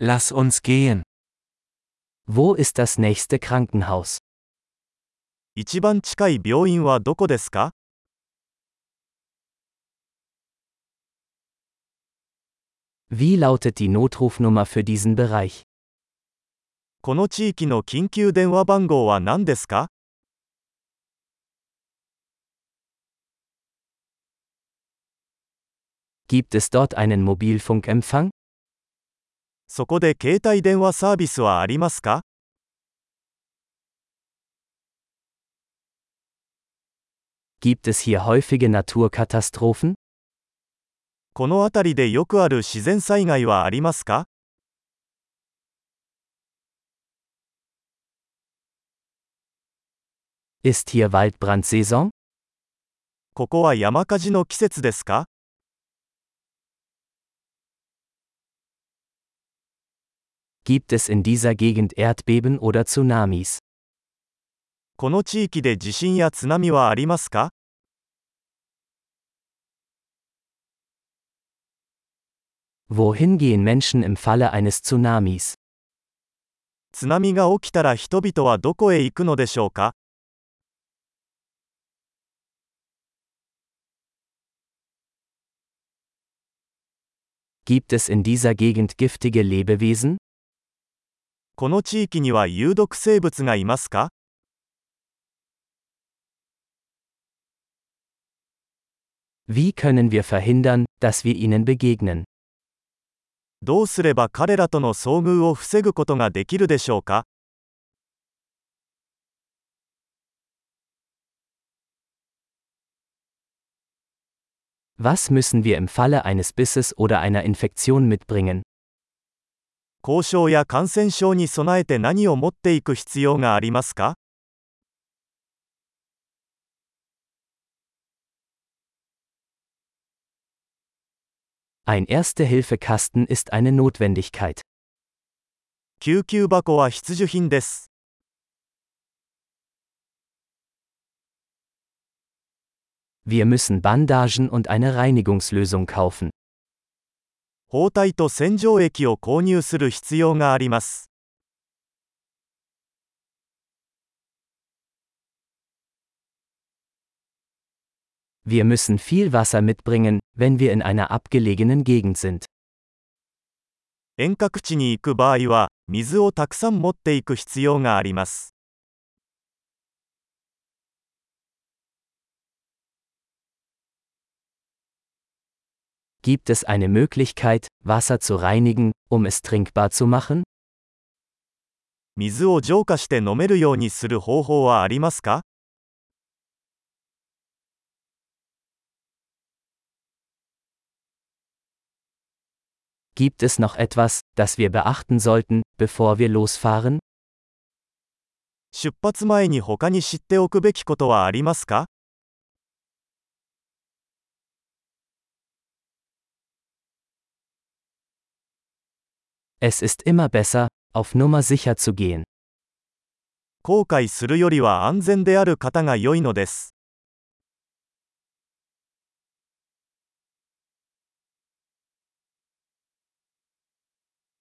Lass uns gehen. Wo ist das nächste Krankenhaus? 一番近い病院はどこですか Wie lautet die Notrufnummer für diesen Bereich? この地域の緊急電話番号は何ですか Gibt es dort einen Mobilfunkempfang? そこで携帯電話サービスはありますか Gibt es hier häufige Naturkatastrophen? この辺りでよくある自然災害はありますか Ist hier Waldbrandsaison? ここは山火事の季節ですか Gibt es in dieser Gegend Erdbeben oder Tsunamis? この地域で地震や津波はありますか Wohin gehen Menschen im Falle eines Tsunamis? 津波が起きたら人々はどこへ行くのでしょうか Gibt es in dieser Gegend giftige Lebewesen? この地域には有毒生物がいますか Wie können wir verhindern, dass wir ihnen begegnen? どうすれば彼らとの遭遇を防ぐことができるでしょうか Was müssen wir im Falle eines Bisses oder einer Infektion mitbringen? 交渉や感染症に備えて何を持っていく必要がありますか Ein Erste-Hilfe-Kasten ist eine Notwendigkeit. 救急箱は必需品です Wir müssen Bandagen und eine Reinigungslösung kaufen. 包帯と洗浄液を購入する必要があります Wir müssen viel Wasser mitbringen, wenn wir in einer abgelegenen Gegend sind. 遠隔地に行く場合は水をたくさん持っていく必要があります Gibt es eine Möglichkeit, Wasser zu reinigen, um es trinkbar zu machen? 水を浄化して飲めるようにする方法はありますか Gibt es noch etwas, das wir beachten sollten, bevor wir losfahren? 出発前に他に知っておくべきことはありますか Es ist immer besser, auf Nummer sicher zu gehen. 後悔するよりは安全である方が良いのです